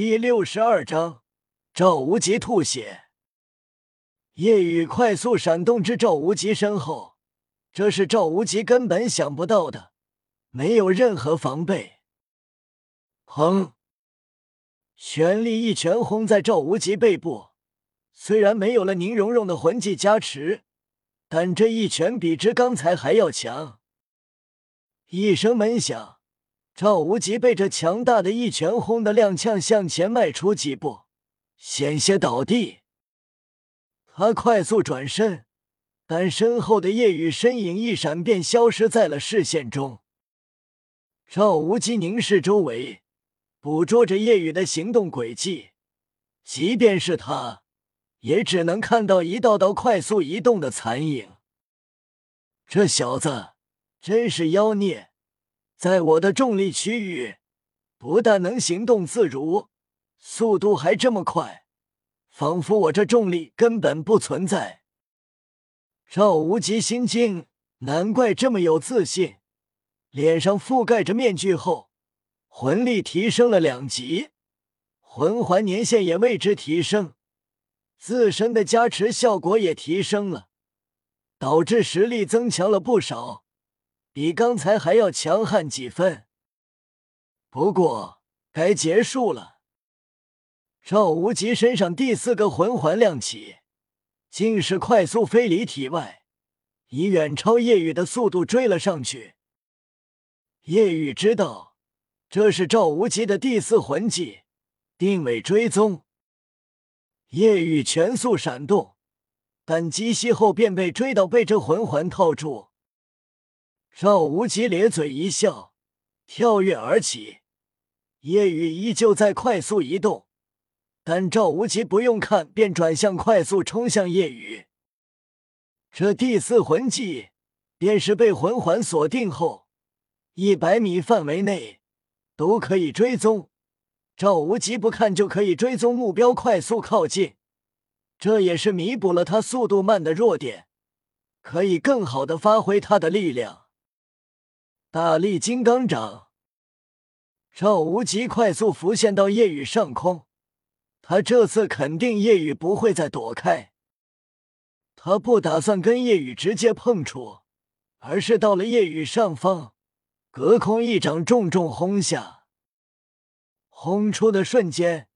第六十二章，赵无极吐血。夜雨快速闪动至赵无极身后，这是赵无极根本想不到的，没有任何防备。砰！玄力一拳轰在赵无极背部，虽然没有了宁荣荣的魂技加持，但这一拳比之刚才还要强。一声闷响。赵无极被这强大的一拳轰得踉跄向前迈出几步，险些倒地。他快速转身，但身后的夜雨身影一闪便消失在了视线中。赵无极凝视周围，捕捉着夜雨的行动轨迹，即便是他，也只能看到一道道快速移动的残影。这小子真是妖孽！在我的重力区域，不但能行动自如，速度还这么快，仿佛我这重力根本不存在。赵无极心惊，难怪这么有自信。脸上覆盖着面具后，魂力提升了两级，魂环年限也为之提升，自身的加持效果也提升了，导致实力增强了不少。比刚才还要强悍几分。不过该结束了。赵无极身上第四个魂环亮起，竟是快速飞离体外，以远超夜雨的速度追了上去。夜雨知道这是赵无极的第四魂技——定位追踪。夜雨全速闪动，但击息后便被追到，被这魂环套住。赵无极咧嘴一笑，跳跃而起。夜雨依旧在快速移动，但赵无极不用看，便转向快速冲向夜雨。这第四魂技便是被魂环锁定后，一百米范围内都可以追踪。赵无极不看就可以追踪目标，快速靠近。这也是弥补了他速度慢的弱点，可以更好的发挥他的力量。大力金刚掌，赵无极快速浮现到夜雨上空。他这次肯定夜雨不会再躲开。他不打算跟夜雨直接碰触，而是到了夜雨上方，隔空一掌重重轰下。轰出的瞬间，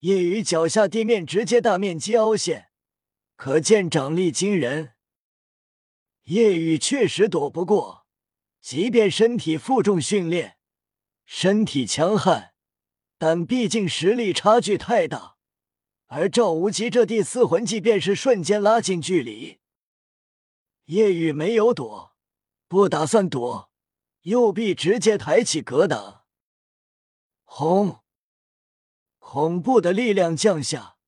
夜雨脚下地面直接大面积凹陷，可见掌力惊人。夜雨确实躲不过。即便身体负重训练，身体强悍，但毕竟实力差距太大。而赵无极这第四魂技便是瞬间拉近距离。叶雨没有躲，不打算躲，右臂直接抬起格挡。轰！恐怖的力量降下，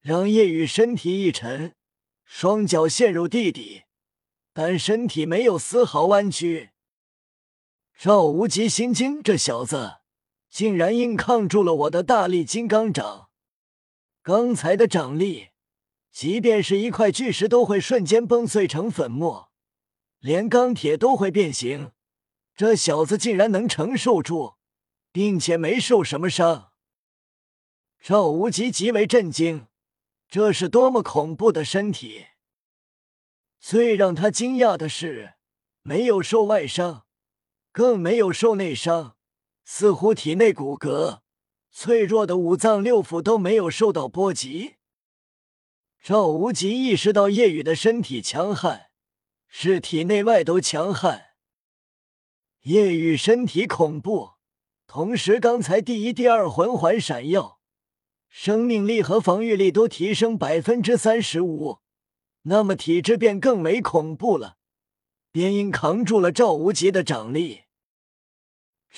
让叶雨身体一沉，双脚陷入地底，但身体没有丝毫弯曲。赵无极心惊，这小子竟然硬抗住了我的大力金刚掌。刚才的掌力，即便是一块巨石都会瞬间崩碎成粉末，连钢铁都会变形。这小子竟然能承受住，并且没受什么伤。赵无极极为震惊，这是多么恐怖的身体！最让他惊讶的是，没有受外伤。更没有受内伤，似乎体内骨骼、脆弱的五脏六腑都没有受到波及。赵无极意识到叶雨的身体强悍，是体内外都强悍。叶雨身体恐怖，同时刚才第一、第二魂环闪耀，生命力和防御力都提升百分之三十五，那么体质便更为恐怖了，便因扛住了赵无极的掌力。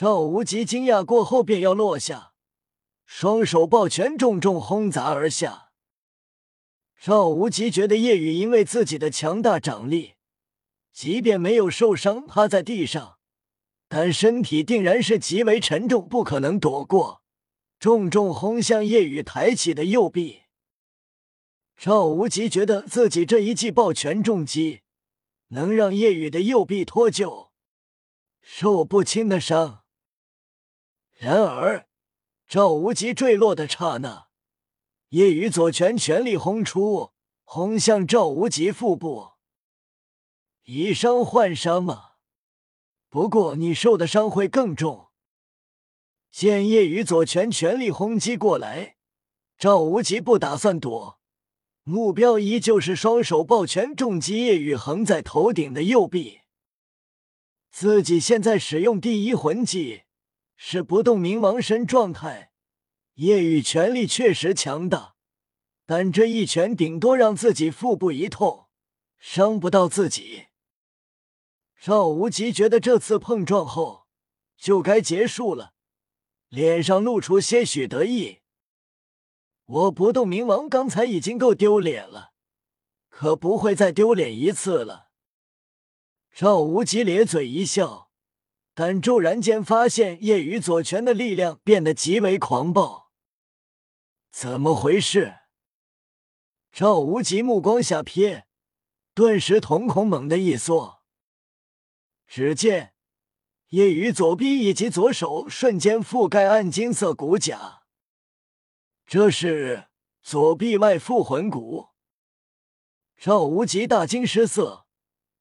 赵无极惊讶过后，便要落下，双手抱拳，重重轰砸而下。赵无极觉得叶雨因为自己的强大掌力，即便没有受伤，趴在地上，但身体定然是极为沉重，不可能躲过，重重轰向叶雨抬起的右臂。赵无极觉得自己这一记抱拳重击，能让叶雨的右臂脱臼，受不轻的伤。然而，赵无极坠落的刹那，叶雨左拳全力轰出，轰向赵无极腹部。以伤换伤嘛，不过你受的伤会更重。见叶雨左拳全力轰击过来，赵无极不打算躲，目标依旧是双手抱拳重击叶雨横在头顶的右臂。自己现在使用第一魂技是不动明王身状态，叶雨拳力确实强大，但这一拳顶多让自己腹部一痛，伤不到自己。赵无极觉得这次碰撞后就该结束了，脸上露出些许得意。我不动冥王刚才已经够丢脸了，可不会再丢脸一次了。赵无极咧嘴一笑，但骤然间发现叶雨左拳的力量变得极为狂暴。怎么回事？赵无极目光下瞥，顿时瞳孔猛地一缩。只见叶雨左臂以及左手瞬间覆盖暗金色骨甲，这是左臂外附魂骨。赵无极大惊失色。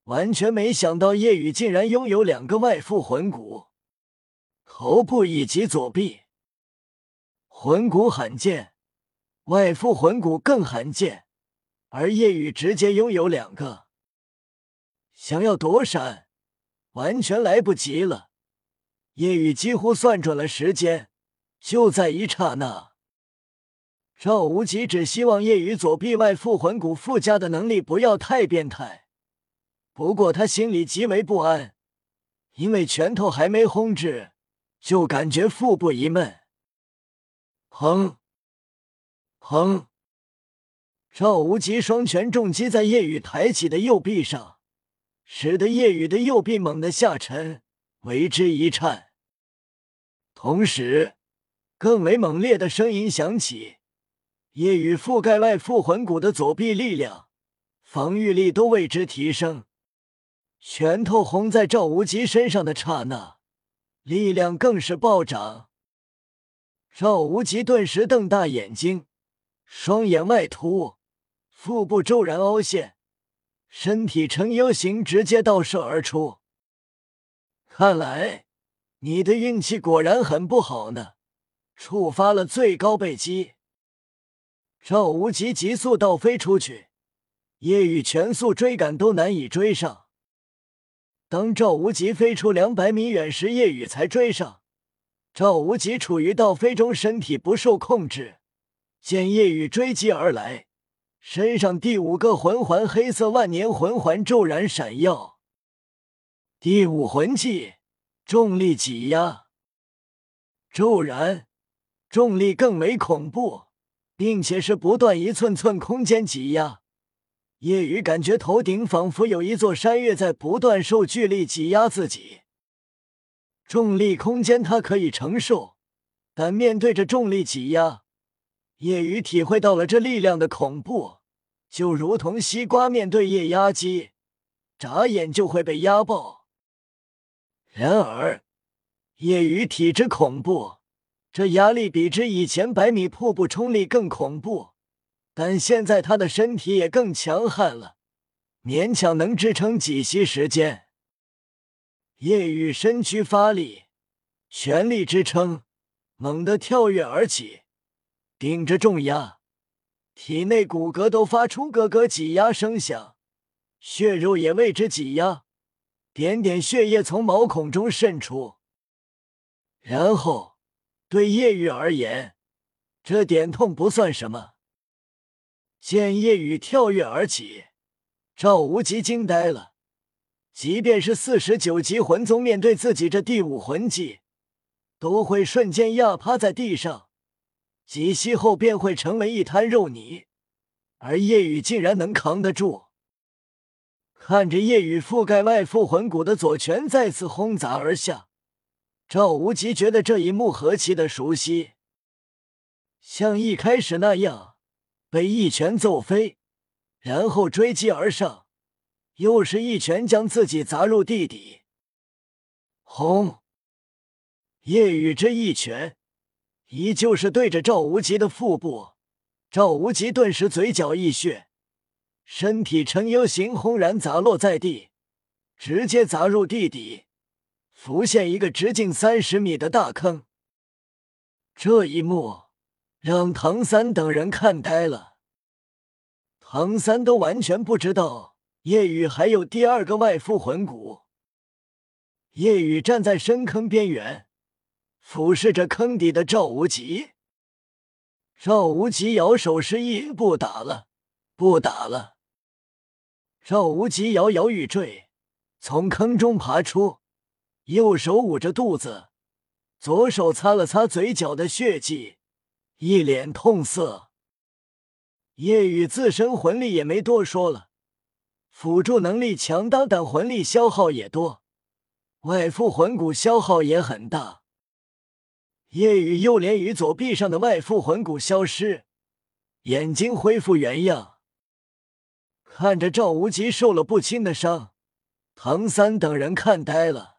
完全没想到叶雨竟然拥有两个外附魂骨，头部以及左臂。魂骨罕见，外附魂骨更罕见，而叶雨直接拥有两个，想要躲闪完全来不及了。叶雨几乎算准了时间，就在一刹那。赵无极只希望叶雨左臂外附魂骨附加的能力不要太变态。不过他心里极为不安，因为拳头还没轰至，就感觉腹部一闷。砰！砰！赵无极双拳重击在叶雨抬起的右臂上，使得叶雨的右臂猛地下沉，为之一颤。同时，更为猛烈的声音响起，叶雨覆盖外附魂骨的左臂力量、防御力都为之提升。拳头轰在赵无极身上的刹那，力量更是暴涨。赵无极顿时瞪大眼睛，双眼外凸，腹部骤然凹陷，身体呈 U 形直接倒射而出。看来你的运气果然很不好呢，触发了最高倍击。赵无极急速倒飞出去，叶雨全速追赶都难以追上。当赵无极飞出两百米远时，叶雨才追上。赵无极处于倒飞中，身体不受控制。见叶雨追击而来，身上第五个魂环黑色万年魂环骤然闪耀。第五魂技重力挤压，骤然重力更为恐怖，并且是不断一寸寸空间挤压。叶雨感觉头顶仿佛有一座山岳在不断受巨力挤压自己，重力空间他可以承受，但面对着重力挤压，叶雨体会到了这力量的恐怖，就如同西瓜面对液压机，眨眼就会被压爆。然而，叶雨体质恐怖，这压力比之以前百米瀑布冲力更恐怖。但现在他的身体也更强悍了，勉强能支撑几息时间。夜雨身躯发力，全力支撑，猛地跳跃而起，顶着重压，体内骨骼都发出咯咯挤压声响，血肉也为之挤压，点点血液从毛孔中渗出。然后，对夜雨而言，这点痛不算什么。见夜雨跳跃而起，赵无极惊呆了。即便是四十九级魂宗，面对自己这第五魂技，都会瞬间压趴在地上，几息后便会成为一滩肉泥。而夜雨竟然能扛得住。看着夜雨覆盖外附魂骨的左拳再次轰砸而下，赵无极觉得这一幕何其的熟悉，像一开始那样。被一拳揍飞，然后追击而上，又是一拳将自己砸入地底。轰！夜雨这一拳，依旧是对着赵无极的腹部。赵无极顿时嘴角溢血，身体呈 U 形轰然砸落在地，直接砸入地底，浮现一个直径三十米的大坑。这一幕让唐三等人看呆了，唐三都完全不知道夜雨还有第二个外附魂骨。夜雨站在深坑边缘，俯视着坑底的赵无极。赵无极摇手示意不打了，不打了。赵无极摇摇欲坠，从坑中爬出，右手捂着肚子，左手擦了擦嘴角的血迹，一脸痛色。夜雨自身魂力也没多说了，辅助能力强大，但魂力消耗也多，外附魂骨消耗也很大。夜雨右脸与左臂上的外附魂骨消失，眼睛恢复原样，看着赵无极受了不轻的伤，唐三等人看呆了。